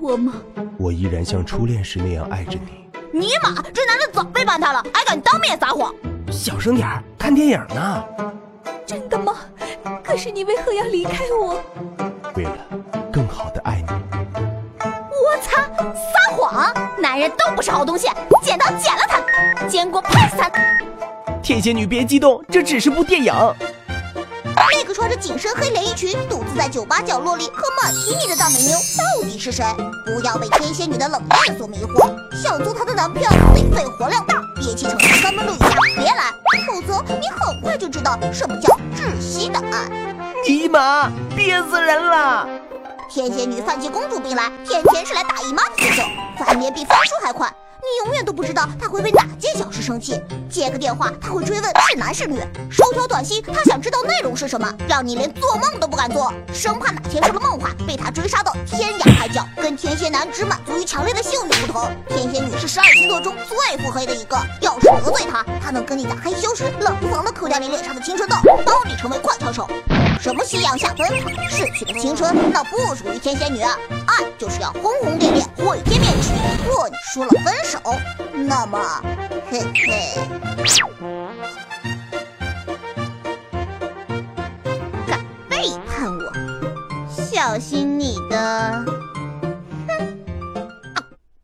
我吗？我依然像初恋时那样爱着你。尼玛，这男的早背叛他了，还敢当面撒谎！小声点儿，看电影呢。真的吗？可是你为何要离开我？为了更好的爱你。我擦，撒谎！男人都不是好东西，剪刀剪了他，坚果拍死他！天蝎女别激动，这只是部电影。那个穿着紧身黑连衣裙、独自在酒吧角落里喝马提尼的大美妞到底是谁？不要被天蝎女的冷艳所迷惑，想做她的男票得肺活量大，憋气成分三分钟以下别来，否则你很快就知道什么叫窒息的爱。尼玛，憋死人了！天蝎女犯起公主病来，天天是来大姨妈的节奏，翻脸比翻书还快。你永远都不知道他会为哪件小事生气。接个电话，他会追问是男是女；收条短信，他想知道内容是什么，让你连做梦都不敢做，生怕哪天说了梦话被他追杀到天涯海角。跟天蝎男只满足于强烈的性欲不同，天蝎女是十二星座中最腹黑的一个。要是得罪他，他能跟你在害羞时冷不防的抠掉你脸上的青春痘，包你成为快枪手。什么夕阳下奔跑，逝去的青春那不属于天蝎女。爱就是要轰轰烈烈，毁天灭地。若你说了分手，那么，嘿嘿，敢背叛我，小心你的。